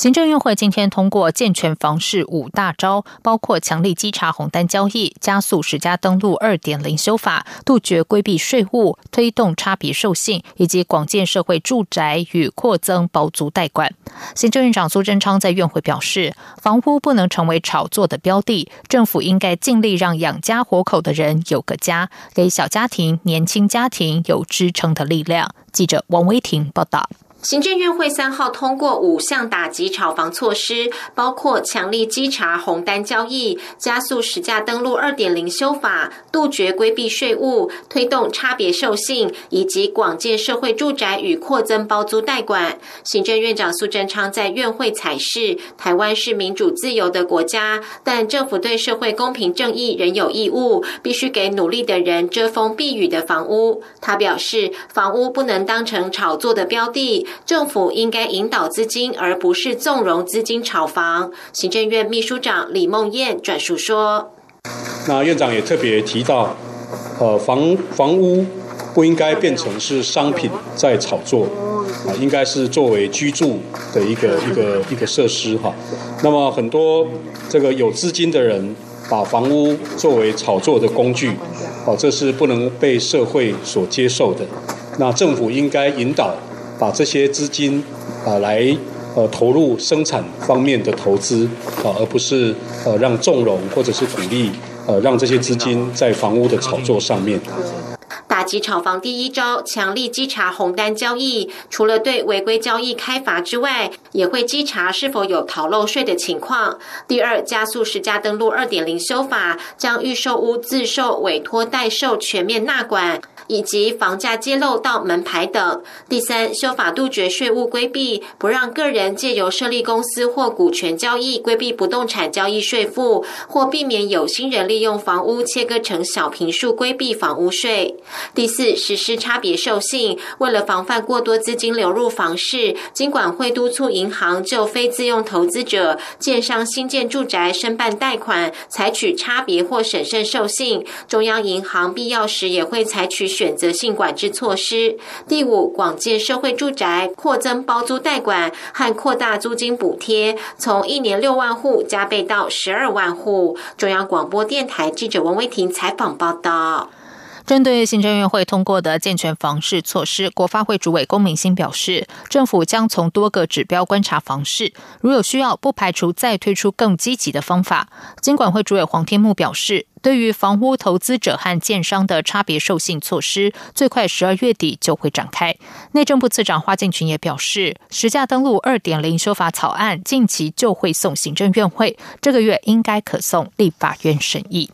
行政院会今天通过健全房市五大招，包括强力稽查红单交易、加速十家登录二点零修法、杜绝规避税务、推动差别授信，以及广建社会住宅与扩增包租代管。行政院长苏贞昌在院会表示，房屋不能成为炒作的标的，政府应该尽力让养家活口的人有个家，给小家庭、年轻家庭有支撑的力量。记者王威婷报道。行政院会三号通过五项打击炒房措施，包括强力稽查红单交易、加速实价登录二点零修法、杜绝规避税务、推动差别授信，以及广建社会住宅与扩增包租代管。行政院长苏贞昌在院会采示，台湾是民主自由的国家，但政府对社会公平正义仍有义务，必须给努力的人遮风避雨的房屋。他表示，房屋不能当成炒作的标的。政府应该引导资金，而不是纵容资金炒房。行政院秘书长李梦燕转述说：“那院长也特别提到，呃，房房屋不应该变成是商品在炒作，啊，应该是作为居住的一个一个一个设施哈。那么很多这个有资金的人把房屋作为炒作的工具，哦，这是不能被社会所接受的。那政府应该引导。”把这些资金啊来呃投入生产方面的投资啊，而不是呃让纵容或者是鼓励呃让这些资金在房屋的炒作上面。打击炒房第一招，强力稽查红单交易，除了对违规交易开罚之外，也会稽查是否有逃漏税的情况。第二，加速实价登录二点零修法，将预售屋自售、委托代售全面纳管。以及房价揭露到门牌等。第三，修法杜绝税务规避，不让个人借由设立公司或股权交易规避不动产交易税负，或避免有心人利用房屋切割成小平数规避房屋税。第四，实施差别授信，为了防范过多资金流入房市，金管会督促银行就非自用投资者、建商新建住宅申办贷款，采取差别或审慎授信。中央银行必要时也会采取。选择性管制措施。第五，广建社会住宅，扩增包租代管和扩大租金补贴，从一年六万户加倍到十二万户。中央广播电台记者王威婷采访报道。针对行政院会通过的健全房市措施，国发会主委龚明鑫表示，政府将从多个指标观察房市，如有需要，不排除再推出更积极的方法。经管会主委黄天木表示，对于房屋投资者和建商的差别授信措施，最快十二月底就会展开。内政部次长花敬群也表示，实价登录二点零修法草案近期就会送行政院会，这个月应该可送立法院审议。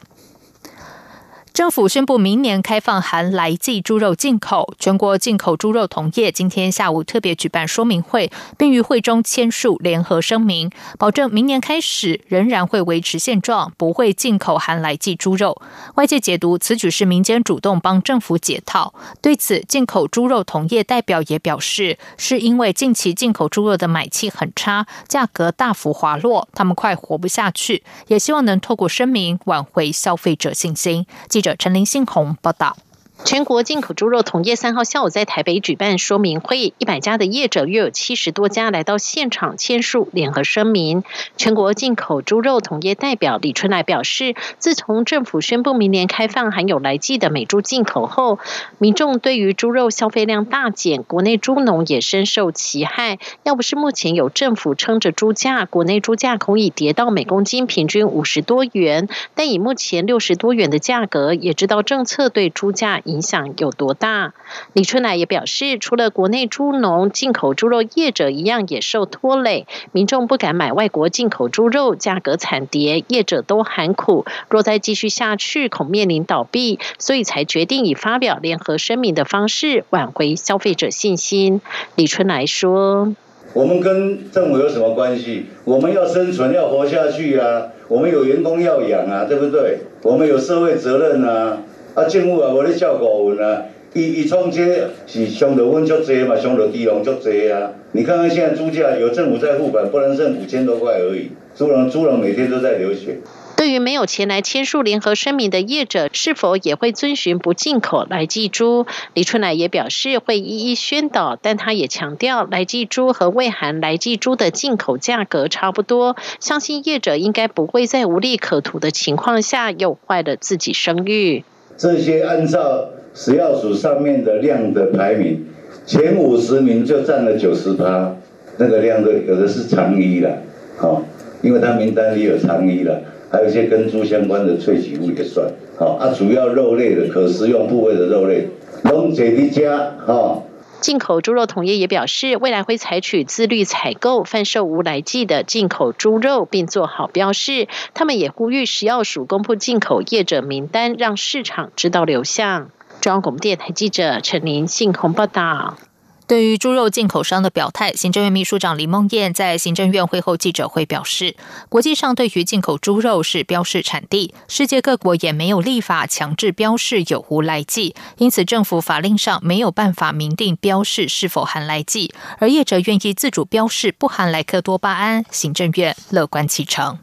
政府宣布明年开放含来记猪肉进口，全国进口猪肉同业今天下午特别举办说明会，并于会中签署联合声明，保证明年开始仍然会维持现状，不会进口含来记猪肉。外界解读此举是民间主动帮政府解套。对此，进口猪肉同业代表也表示，是因为近期进口猪肉的买气很差，价格大幅滑落，他们快活不下去，也希望能透过声明挽回消费者信心。记者陈林信宏报道。全国进口猪肉同业三号下午在台北举办说明会，一百家的业者约有七十多家来到现场签署联合声明。全国进口猪肉同业代表李春来表示，自从政府宣布明年开放含有来记的美猪进口后，民众对于猪肉消费量大减，国内猪农也深受其害。要不是目前有政府撑着猪价，国内猪价可以跌到每公斤平均五十多元，但以目前六十多元的价格，也知道政策对猪价。影响有多大？李春来也表示，除了国内猪农、进口猪肉业者一样也受拖累，民众不敢买外国进口猪肉，价格惨跌，业者都喊苦，若再继续下去，恐面临倒闭，所以才决定以发表联合声明的方式挽回消费者信心。李春来说：“我们跟政府有什么关系？我们要生存，要活下去啊！我们有员工要养啊，对不对？我们有社会责任啊！”啊，政府啊，无咧照顾阮啊，伊伊创这是伤到阮足济嘛，伤到地方足济啊！你看看现在猪价，有政府在付款，不能剩五千多块而已，猪农猪农每天都在流血。对于没有前来签署联合声明的业者，是否也会遵循不进口来记猪？李春来也表示会一一宣导，但他也强调，来记猪和未含来记猪的进口价格差不多，相信业者应该不会在无利可图的情况下又坏了自己声誉。这些按照食药署上面的量的排名，前五十名就占了九十八，那个量的有的是长衣了，哦，因为它名单里有长衣了。还有一些跟猪相关的萃取物也算，好啊，主要肉类的可食用部位的肉类，龙姐的家哈。进口猪肉同业也表示，未来会采取自律采购、贩售无来记的进口猪肉，并做好标示。他们也呼吁食药署公布进口业者名单，让市场知道流向。中央广播电台记者陈琳信鸿报道。对于猪肉进口商的表态，行政院秘书长李梦燕在行政院会后记者会表示，国际上对于进口猪肉是标示产地，世界各国也没有立法强制标示有无来记，因此政府法令上没有办法明定标示是否含来记，而业者愿意自主标示不含莱克多巴胺，行政院乐观其成。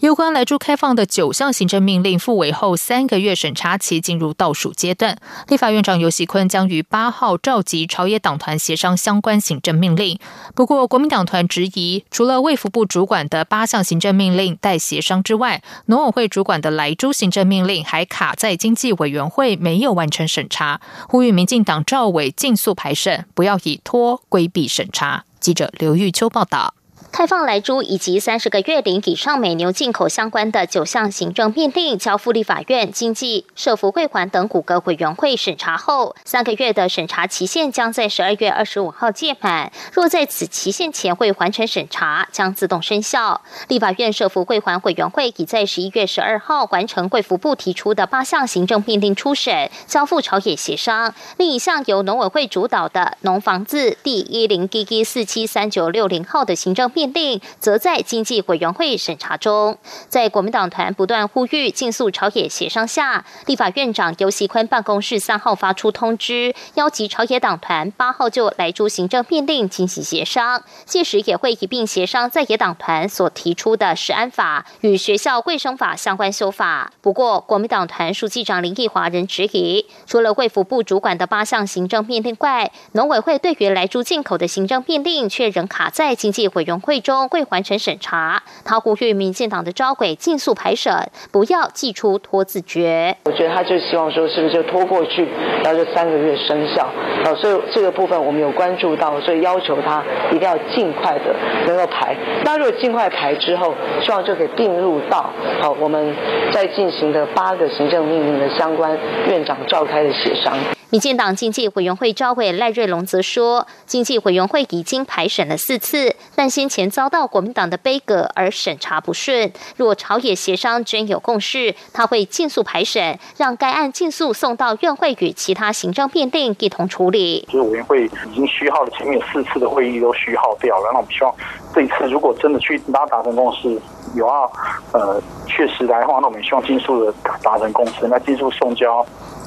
有关莱州开放的九项行政命令复委后三个月审查期进入倒数阶段，立法院长游锡坤将于八号召集朝野党团协商相关行政命令。不过，国民党团质疑，除了卫福部主管的八项行政命令待协商之外，农委会主管的莱州行政命令还卡在经济委员会没有完成审查，呼吁民进党赵委尽速排审，不要以拖规避审查。记者刘玉秋报道。开放来猪以及三十个月龄以上美牛进口相关的九项行政命令，交付立法院经济、社福会环等五个委员会审查后，三个月的审查期限将在十二月二十五号届满。若在此期限前未完成审查，将自动生效。立法院社福会环委员会已在十一月十二号完成贵服部提出的八项行政命令初审，交付朝野协商。另一项由农委会主导的农房字第一零 G G 四七三九六零号的行政。命令则在经济委员会审查中，在国民党团不断呼吁尽速朝野协商下，立法院长游锡坤办公室三号发出通知，邀集朝野党团八号就来诸行政命令进行协商，届时也会一并协商在野党团所提出的食安法与学校卫生法相关修法。不过，国民党团书记长林义华仍质疑，除了卫福部主管的八项行政命令外，农委会对于来猪进口的行政命令却仍卡在经济委员会。会中会完成审查，他呼吁民进党的招轨尽速排审，不要寄出拖字诀。我觉得他就希望说，是不是就拖过去，然后就三个月生效？好，所以这个部分我们有关注到，所以要求他一定要尽快的能够排。那如果尽快排之后，希望就可以并入到好我们在进行的八个行政命令的相关院长召开的协商。民进党经济委员会召委赖瑞龙则说，经济委员会已经排审了四次，但先前前遭到国民党的杯葛而审查不顺。若朝野协商真有共识，他会尽速排审，让该案尽速送到院会与其他行政变定一同处理。就是委员会已经虚耗了前面四次的会议都虚耗掉了，那我们希望这一次如果真的去拉达成共识，有要呃确实来的话，那我们希望尽速的达成共识，那尽速送交。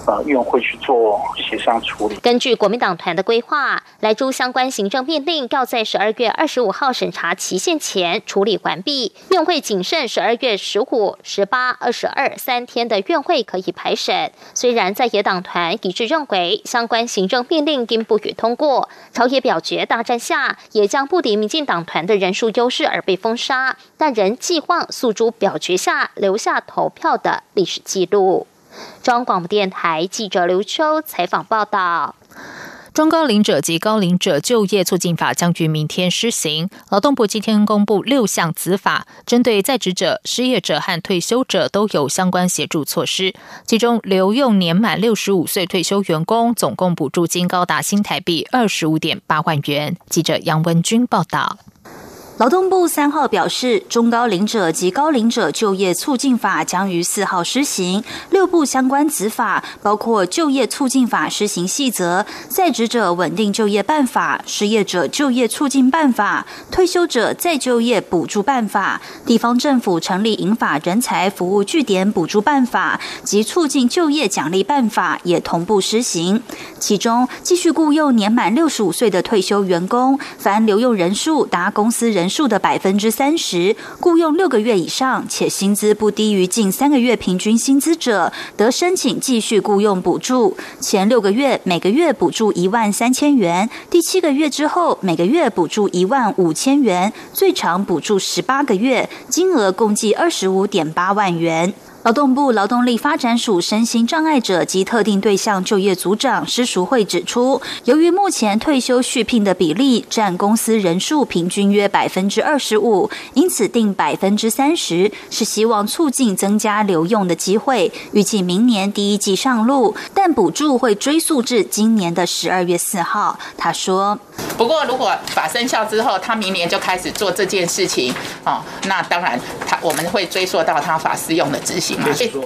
呃，院会去做协商处理。根据国民党团的规划，来诸相关行政命令要在十二月二十五号审查期限前处理完毕。院会仅剩十二月十五、十八、二十二三天的院会可以排审。虽然在野党团一致认为相关行政命令应不予通过，朝野表决大战下，也将不敌民进党团的人数优势而被封杀，但仍寄望诉诸表决下留下投票的历史记录。中广电台记者刘秋采访报道：中高龄者及高龄者就业促进法将于明天施行。劳动部今天公布六项子法，针对在职者、失业者和退休者都有相关协助措施。其中，留用年满六十五岁退休员工，总共补助金高达新台币二十五点八万元。记者杨文君报道。劳动部三号表示，中高龄者及高龄者就业促进法将于四号施行。六部相关子法包括就业促进法施行细则、在职者稳定就业办法、失业者就业促进办法、退休者再就业补助办法、地方政府成立引法人才服务据点补助办法及促进就业奖励办法也同步施行。其中，继续雇佣年满六十五岁的退休员工，凡留用人数达公司人。数的百分之三十，雇佣六个月以上且薪资不低于近三个月平均薪资者，得申请继续雇佣补助。前六个月每个月补助一万三千元，第七个月之后每个月补助一万五千元，最长补助十八个月，金额共计二十五点八万元。劳动部劳动力发展署身心障碍者及特定对象就业组长施淑慧指出，由于目前退休续聘的比例占公司人数平均约百分之二十五，因此定百分之三十，是希望促进增加留用的机会。预计明年第一季上路，但补助会追溯至今年的十二月四号。他说：“不过如果法生效之后，他明年就开始做这件事情，哦，那当然他我们会追溯到他法适用的执行。”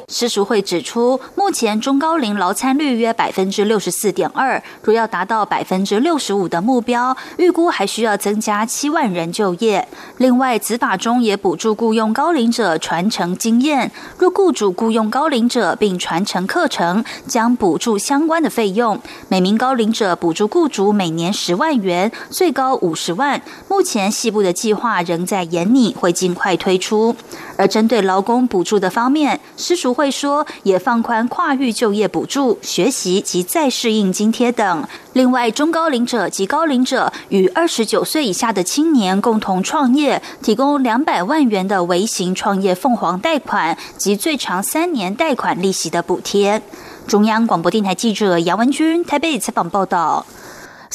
施淑慧指出，目前中高龄劳参率约百分之六十四点二，若要达到百分之六十五的目标，预估还需要增加七万人就业。另外，子法中也补助雇佣高龄者传承经验，若雇主雇佣高龄者并传承课程，将补助相关的费用。每名高龄者补助雇主每年十万元，最高五十万。目前西部的计划仍在研拟，会尽快推出。而针对劳工补助的方面，施淑慧说，也放宽跨域就业补助、学习及再适应津贴等。另外，中高龄者及高龄者与二十九岁以下的青年共同创业，提供两百万元的微型创业凤凰贷款及最长三年贷款利息的补贴。中央广播电台记者杨文君台北采访报道。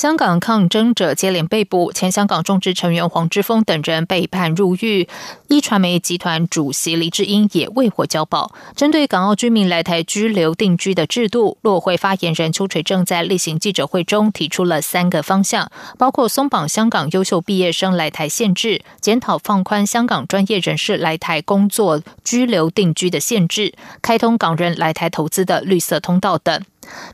香港抗争者接连被捕，前香港众志成员黄之锋等人被判入狱。一传媒集团主席黎智英也未获交保。针对港澳居民来台居留定居的制度，落会发言人邱垂正在例行记者会中提出了三个方向，包括松绑香港优秀毕业生来台限制，检讨放宽香港专业人士来台工作居留定居的限制，开通港人来台投资的绿色通道等。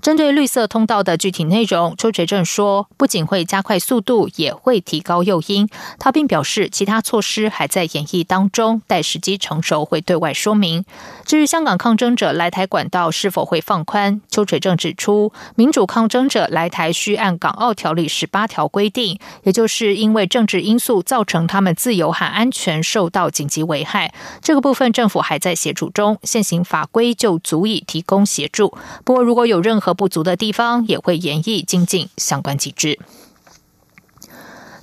针对绿色通道的具体内容，邱垂正说，不仅会加快速度，也会提高诱因。他并表示，其他措施还在演绎当中，待时机成熟会对外说明。至于香港抗争者来台管道是否会放宽，邱垂正指出，民主抗争者来台需按港澳条例十八条规定，也就是因为政治因素造成他们自由和安全受到紧急危害。这个部分政府还在协助中，现行法规就足以提供协助。不过，如果有任何不足的地方，也会严议精进相关机制。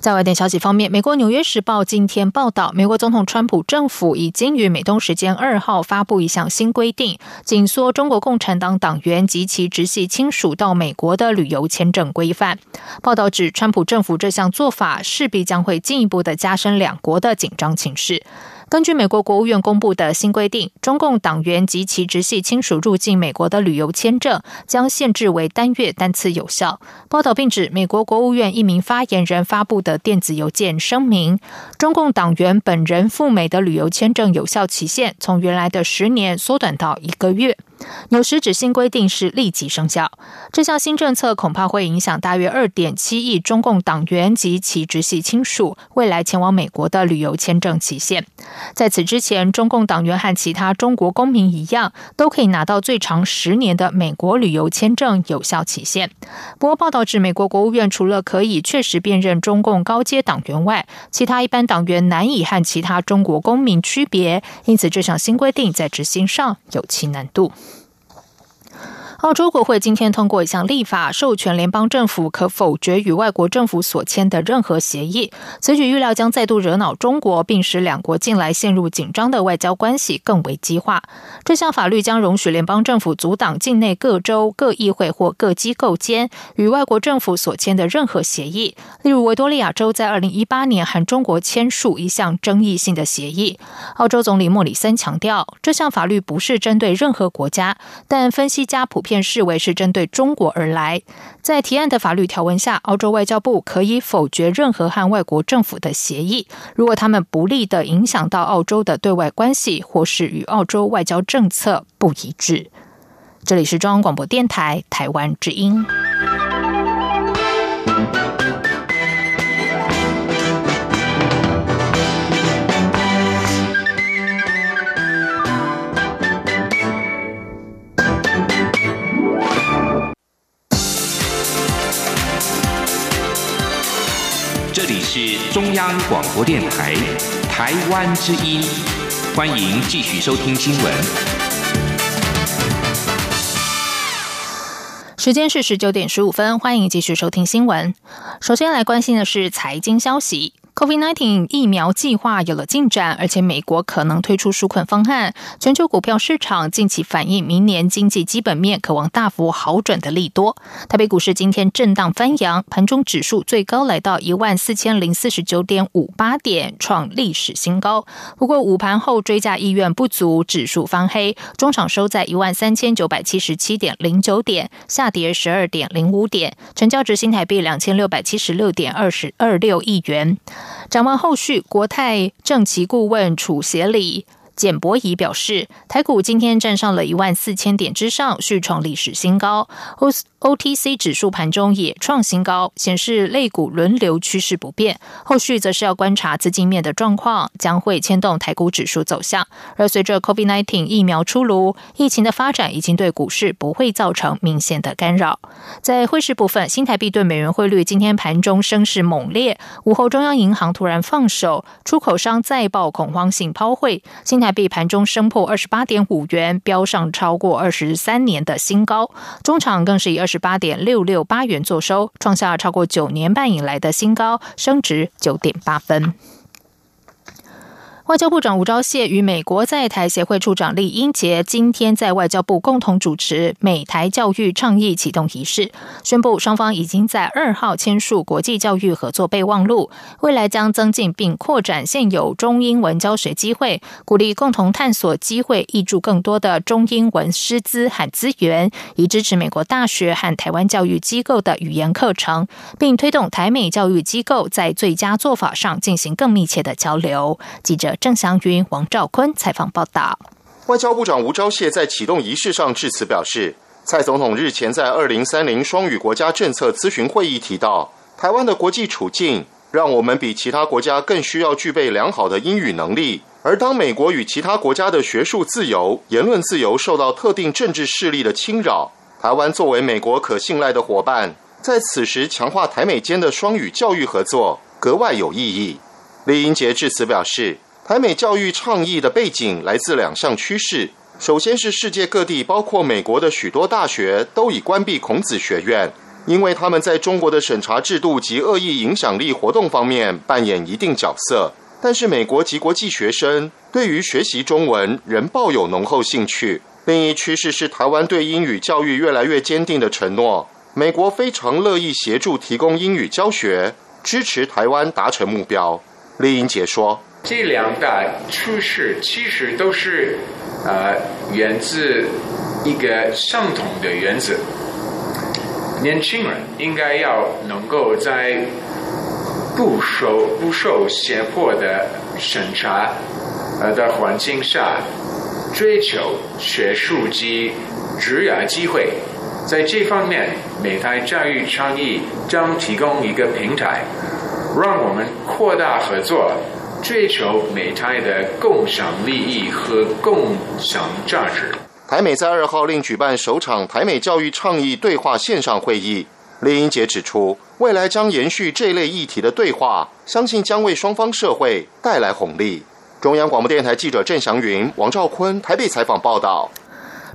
在外电消息方面，美国《纽约时报》今天报道，美国总统川普政府已经于美东时间二号发布一项新规定，紧缩中国共产党党员及其直系亲属到美国的旅游签证规范。报道指，川普政府这项做法势必将会进一步的加深两国的紧张情势。根据美国国务院公布的新规定，中共党员及其直系亲属入境美国的旅游签证将限制为单月单次有效。报道并指，美国国务院一名发言人发布的电子邮件声明，中共党员本人赴美的旅游签证有效期限从原来的十年缩短到一个月。纽时指新规定是立即生效，这项新政策恐怕会影响大约二点七亿中共党员及其直系亲属未来前往美国的旅游签证期限。在此之前，中共党员和其他中国公民一样，都可以拿到最长十年的美国旅游签证有效期限。不过，报道指美国国务院除了可以确实辨认中共高阶党员外，其他一般党员难以和其他中国公民区别，因此这项新规定在执行上有其难度。澳洲国会今天通过一项立法，授权联邦政府可否决与外国政府所签的任何协议。此举预料将再度惹恼中国，并使两国近来陷入紧张的外交关系更为激化。这项法律将容许联邦政府阻挡境内各州、各议会或各机构间与外国政府所签的任何协议。例如，维多利亚州在二零一八年和中国签署一项争议性的协议。澳洲总理莫里森强调，这项法律不是针对任何国家，但分析家普遍。片视为是针对中国而来。在提案的法律条文下，澳洲外交部可以否决任何和外国政府的协议，如果他们不利的影响到澳洲的对外关系，或是与澳洲外交政策不一致。这里是中央广播电台台湾之音。是中央广播电台台湾之音，欢迎继续收听新闻。时间是十九点十五分，欢迎继续收听新闻。首先来关心的是财经消息。COVID-19 疫苗计划有了进展，而且美国可能推出纾困方案。全球股票市场近期反映明年经济基本面渴望大幅好转的利多。台北股市今天震荡翻扬，盘中指数最高来到一万四千零四十九点五八点，创历史新高。不过午盘后追加意愿不足，指数翻黑，中场收在一万三千九百七十七点零九点，下跌十二点零五点，成交值新台币两千六百七十六点二十二六亿元。展望后续，国泰政企顾问楚协理。简博仪表示，台股今天站上了一万四千点之上，续创历史新高。O O T C 指数盘中也创新高，显示类股轮流趋势不变。后续则是要观察资金面的状况，将会牵动台股指数走向。而随着 COVID nineteen 疫苗出炉，疫情的发展已经对股市不会造成明显的干扰。在汇市部分，新台币对美元汇率今天盘中升势猛烈，午后中央银行突然放手，出口商再爆恐慌性抛汇，新台币盘中升破二十八点五元，飙上超过二十三年的新高。中场更是以二十八点六六八元作收，创下超过九年半以来的新高，升值九点八分。外交部长吴钊燮与美国在台协会处长李英杰今天在外交部共同主持美台教育倡议启动仪式，宣布双方已经在二号签署国际教育合作备忘录，未来将增进并扩展现有中英文教学机会，鼓励共同探索机会，挹注更多的中英文师资和资源，以支持美国大学和台湾教育机构的语言课程，并推动台美教育机构在最佳做法上进行更密切的交流。记者。郑祥云、王兆坤采访报道。外交部长吴钊燮在启动仪式上致辞表示，蔡总统日前在二零三零双语国家政策咨询会议提到，台湾的国际处境让我们比其他国家更需要具备良好的英语能力。而当美国与其他国家的学术自由、言论自由受到特定政治势力的侵扰，台湾作为美国可信赖的伙伴，在此时强化台美间的双语教育合作格外有意义。李英杰致辞表示。台美教育倡议的背景来自两项趋势。首先是世界各地，包括美国的许多大学都已关闭孔子学院，因为他们在中国的审查制度及恶意影响力活动方面扮演一定角色。但是美国及国际学生对于学习中文仍抱有浓厚兴趣。另一趋势是台湾对英语教育越来越坚定的承诺。美国非常乐意协助提供英语教学，支持台湾达成目标。丽英杰说。这两大趋势其实都是，呃，源自一个相同的原则：年轻人应该要能够在不受不受胁迫的审查呃的环境下，追求学术及职业机会。在这方面，美台教育倡议将提供一个平台，让我们扩大合作。追求美台的共享利益和共享价值。台美在二号另举办首场台美教育倡议对话线上会议。李英杰指出，未来将延续这类议题的对话，相信将为双方社会带来红利。中央广播电台记者郑祥云、王兆坤台北采访报道。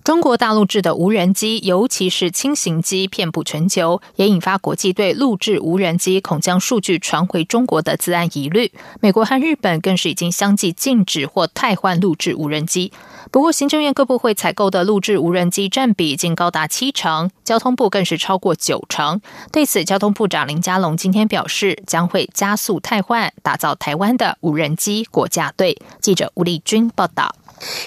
中国大陆制的无人机，尤其是轻型机，遍布全球，也引发国际对录制无人机恐将数据传回中国的自然疑虑。美国和日本更是已经相继禁止或汰换录制无人机。不过，行政院各部会采购的录制无人机占比已经高达七成，交通部更是超过九成。对此，交通部长林佳龙今天表示，将会加速汰换，打造台湾的无人机国家队。记者吴丽君报道。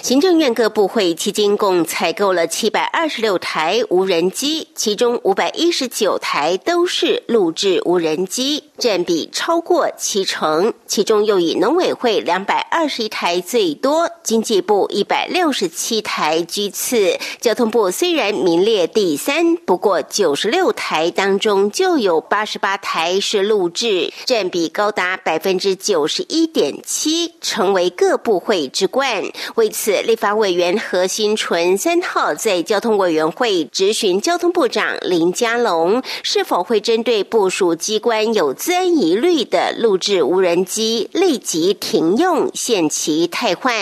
行政院各部会迄今共采购了七百二十六台无人机，其中五百一十九台都是录制无人机，占比超过七成。其中又以农委会两百二十一台最多，经济部一百六十七台居次，交通部虽然名列第三，不过九十六台当中就有八十八台是录制，占比高达百分之九十一点七，成为各部会之冠。为此，立法委员何新纯三号在交通委员会质询交通部长林佳龙，是否会针对部署机关有自安疑虑的录制无人机立即停用、限期汰换。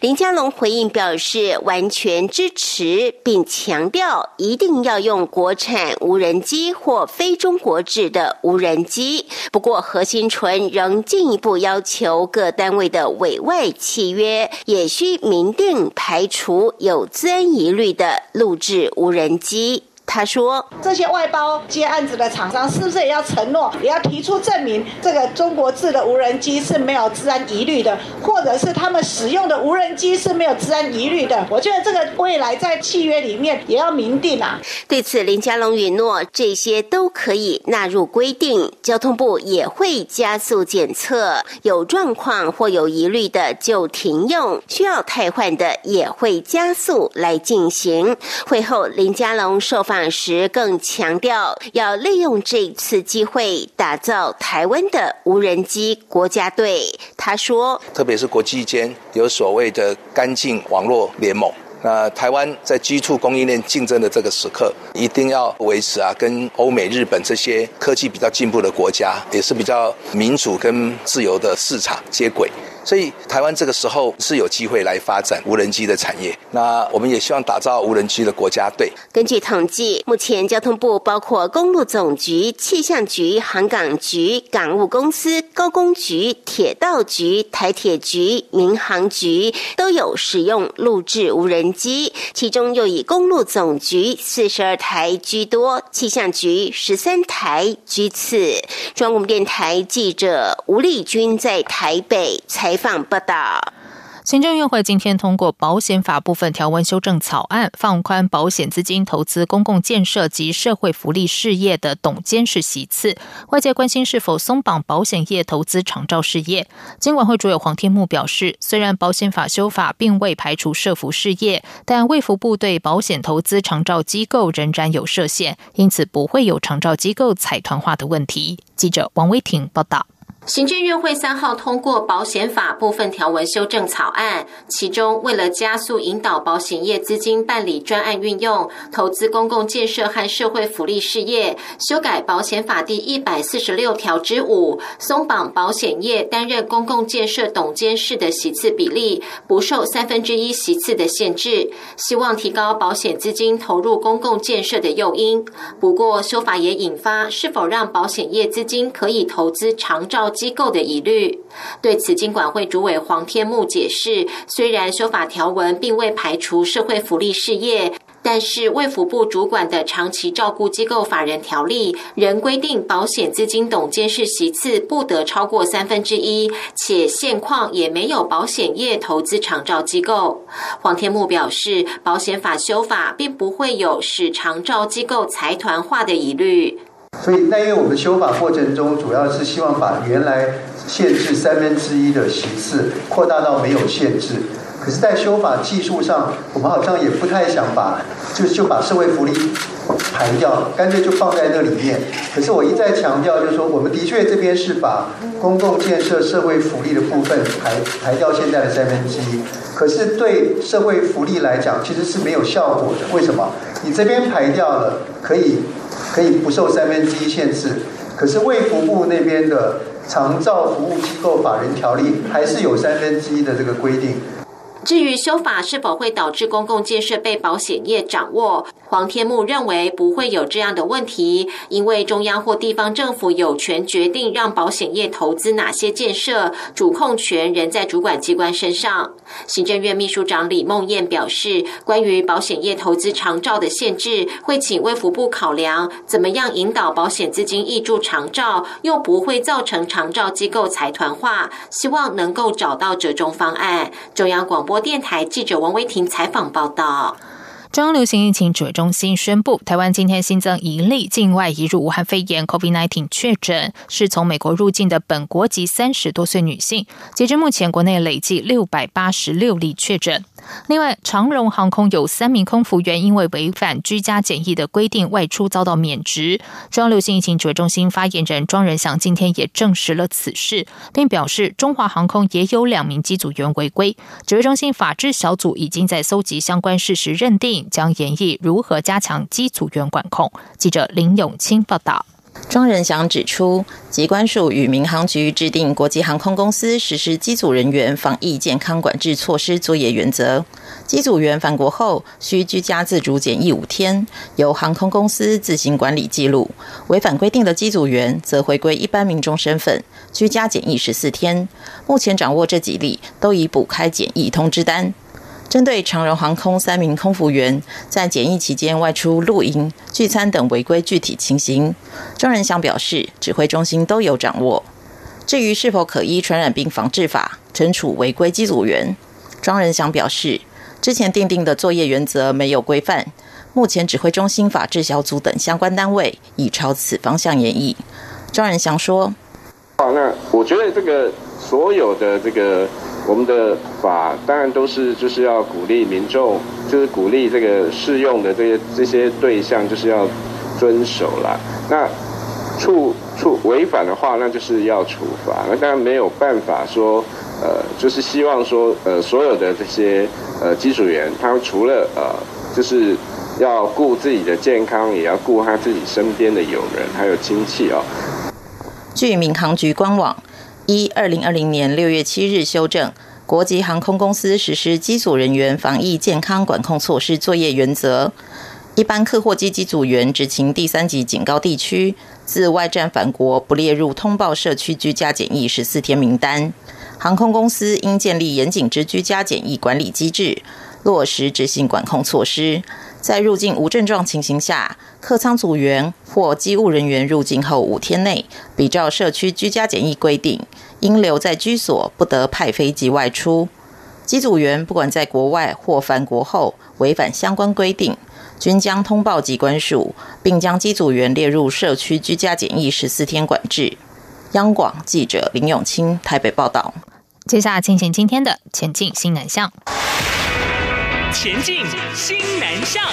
林佳龙回应表示，完全支持，并强调一定要用国产无人机或非中国制的无人机。不过，何新纯仍进一步要求各单位的委外契约也需。明定排除有自安疑虑的录制无人机。他说：“这些外包接案子的厂商是不是也要承诺，也要提出证明，这个中国制的无人机是没有治安疑虑的，者是他们使用的无人机是没有治安疑虑的？我觉得这个未来在契约里面也要明定啊。”对此，林佳龙允诺这些都可以纳入规定，交通部也会加速检测，有状况或有疑虑的就停用，需要汰换的也会加速来进行。会后，林佳龙受访。时更强调要利用这次机会打造台湾的无人机国家队。他说：“特别是国际间有所谓的干净网络联盟，那台湾在基础供应链竞争的这个时刻，一定要维持啊，跟欧美、日本这些科技比较进步的国家，也是比较民主跟自由的市场接轨。”所以，台湾这个时候是有机会来发展无人机的产业。那我们也希望打造无人机的国家队。根据统计，目前交通部包括公路总局、气象局、航港局、港务公司、高工局、铁道局、台铁局、民航局都有使用录制无人机，其中又以公路总局四十二台居多，气象局十三台居次。中国电台记者吴丽君在台北采。访报道。行政院会今天通过保险法部分条文修正草案，放宽保险资金投资公共建设及社会福利事业的董监事席次。外界关心是否松绑保险业投资长照事业。监管会主委黄天木表示，虽然保险法修法并未排除社福事业，但卫福部对保险投资长照机构仍然有设限，因此不会有长照机构财团化的问题。记者王威婷报道。行政院会三号通过保险法部分条文修正草案，其中为了加速引导保险业资金办理专案运用、投资公共建设和社会福利事业，修改保险法第一百四十六条之五，松绑保险业担任公共建设董监事的席次比例，不受三分之一席次的限制，希望提高保险资金投入公共建设的诱因。不过，修法也引发是否让保险业资金可以投资长照。机构的疑虑，对此，经管会主委黄天木解释，虽然修法条文并未排除社会福利事业，但是卫福部主管的长期照顾机构法人条例仍规定，保险资金董监事席次不得超过三分之一，且现况也没有保险业投资长照机构。黄天木表示，保险法修法并不会有使长照机构财团化的疑虑。所以，那因为我们修法过程中，主要是希望把原来限制三分之一的席次扩大到没有限制。可是，在修法技术上，我们好像也不太想把，就就把社会福利排掉，干脆就放在那里面。可是我一再强调，就是说，我们的确这边是把公共建设、社会福利的部分排排掉现在的三分之一。可是对社会福利来讲，其实是没有效果的。为什么？你这边排掉了，可以。可以不受三分之一限制，可是卫福部那边的长照服务机构法人条例还是有三分之一的这个规定。至于修法是否会导致公共建设被保险业掌握，黄天木认为不会有这样的问题，因为中央或地方政府有权决定让保险业投资哪些建设，主控权仍在主管机关身上。行政院秘书长李梦燕表示，关于保险业投资长照的限制，会请卫福部考量怎么样引导保险资金挹注长照，又不会造成长照机构财团化，希望能够找到折中方案。中央广播电台记者王维婷采访报道。中央流行疫情指挥中心宣布，台湾今天新增一例境外移入武汉肺炎 （COVID-19） 确诊，是从美国入境的本国籍三十多岁女性。截至目前，国内累计六百八十六例确诊。另外，长荣航空有三名空服员因为违反居家检疫的规定外出遭到免职。中央流行疫情指挥中心发言人庄仁祥今天也证实了此事，并表示中华航空也有两名机组员违规。指挥中心法制小组已经在搜集相关事实认定，将研议如何加强机组员管控。记者林永清报道。庄仁祥指出，机关署与民航局制定国际航空公司实施机组人员防疫健康管制措施作业原则。机组员返国后需居家自主检疫五天，由航空公司自行管理记录。违反规定的机组员则回归一般民众身份，居家检疫十四天。目前掌握这几例，都已补开检疫通知单。针对长荣航空三名空服员在检疫期间外出露营、聚餐等违规具体情形，庄仁祥表示，指挥中心都有掌握。至于是否可依传染病防治法惩处违规机组员，庄仁祥表示，之前订定的作业原则没有规范，目前指挥中心法制小组等相关单位已朝此方向演绎。庄仁祥说：“好，那我觉得这个所有的这个。”我们的法当然都是就是要鼓励民众，就是鼓励这个适用的这些这些对象就是要遵守啦。那处处违反的话，那就是要处罚。那当然没有办法说，呃，就是希望说，呃，所有的这些呃机组员，他除了呃，就是要顾自己的健康，也要顾他自己身边的友人还有亲戚哦。据民航局官网。一二零二零年六月七日修正国际航空公司实施机组人员防疫健康管控措施作业原则。一般客货机机组员执勤第三级警告地区，自外站返国不列入通报社区居家检疫十四天名单。航空公司应建立严谨之居家检疫管理机制，落实执行管控措施。在入境无症状情形下，客舱组员或机务人员入境后五天内，比照社区居家检疫规定，应留在居所，不得派飞机外出。机组员不管在国外或返国后违反相关规定，均将通报机关署，并将机组员列入社区居家检疫十四天管制。央广记者林永清台北报道。接下来进行今天的前进新南向。前进，新南向。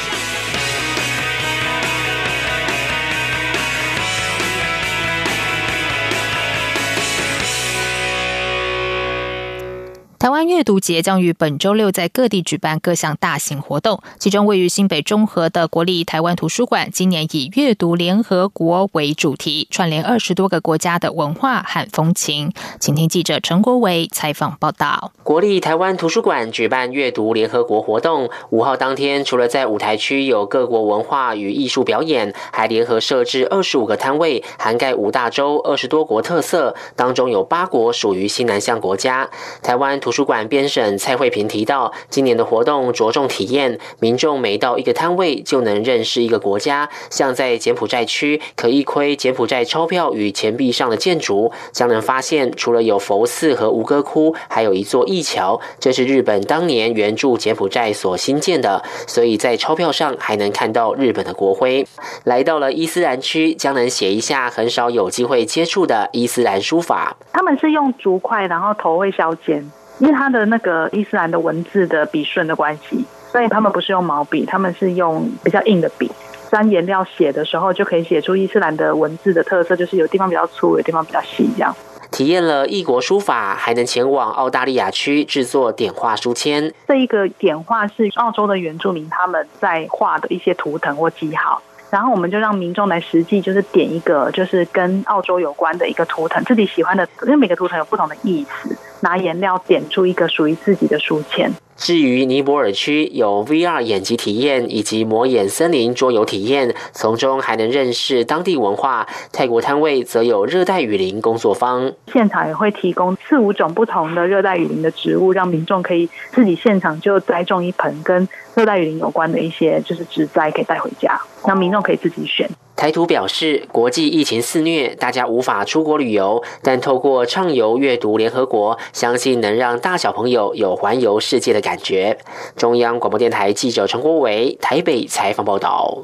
台湾阅读节将于本周六在各地举办各项大型活动，其中位于新北中和的国立台湾图书馆，今年以“阅读联合国”为主题，串联二十多个国家的文化和风情。请听记者陈国维采访报道。国立台湾图书馆举办“阅读联合国”活动，五号当天，除了在舞台区有各国文化与艺术表演，还联合设置二十五个摊位，涵盖五大洲二十多国特色，当中有八国属于西南向国家。台湾图书馆编审蔡慧平提到，今年的活动着重体验，民众每到一个摊位就能认识一个国家。像在柬埔寨区，可一窥柬埔寨钞票与钱币上的建筑，将能发现除了有佛寺和吴哥窟，还有一座义桥，这是日本当年援助柬埔寨所新建的。所以在钞票上还能看到日本的国徽。来到了伊斯兰区，将能写一下很少有机会接触的伊斯兰书法。他们是用竹块，然后头会削尖。因为它的那个伊斯兰的文字的笔顺的关系，所以他们不是用毛笔，他们是用比较硬的笔，沾颜料写的时候就可以写出伊斯兰的文字的特色，就是有地方比较粗，有地方比较细，这样。体验了异国书法，还能前往澳大利亚区制作点画书签。这一个点画是澳洲的原住民他们在画的一些图腾或记号。然后我们就让民众来实际就是点一个就是跟澳洲有关的一个图腾，自己喜欢的，因为每个图腾有不同的意思，拿颜料点出一个属于自己的书签。至于尼泊尔区有 VR 眼疾体验以及魔眼森林桌游体验，从中还能认识当地文化。泰国摊位则有热带雨林工作坊，现场也会提供四五种不同的热带雨林的植物，让民众可以自己现场就栽种一盆跟热带雨林有关的一些就是植栽，可以带回家，让民众可以自己选。台图表示，国际疫情肆虐，大家无法出国旅游，但透过畅游阅读联合国，相信能让大小朋友有环游世界的感觉。中央广播电台记者陈国伟台北采访报道。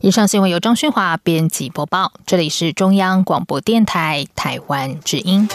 以上新闻由张勋华编辑播报，这里是中央广播电台台湾之音。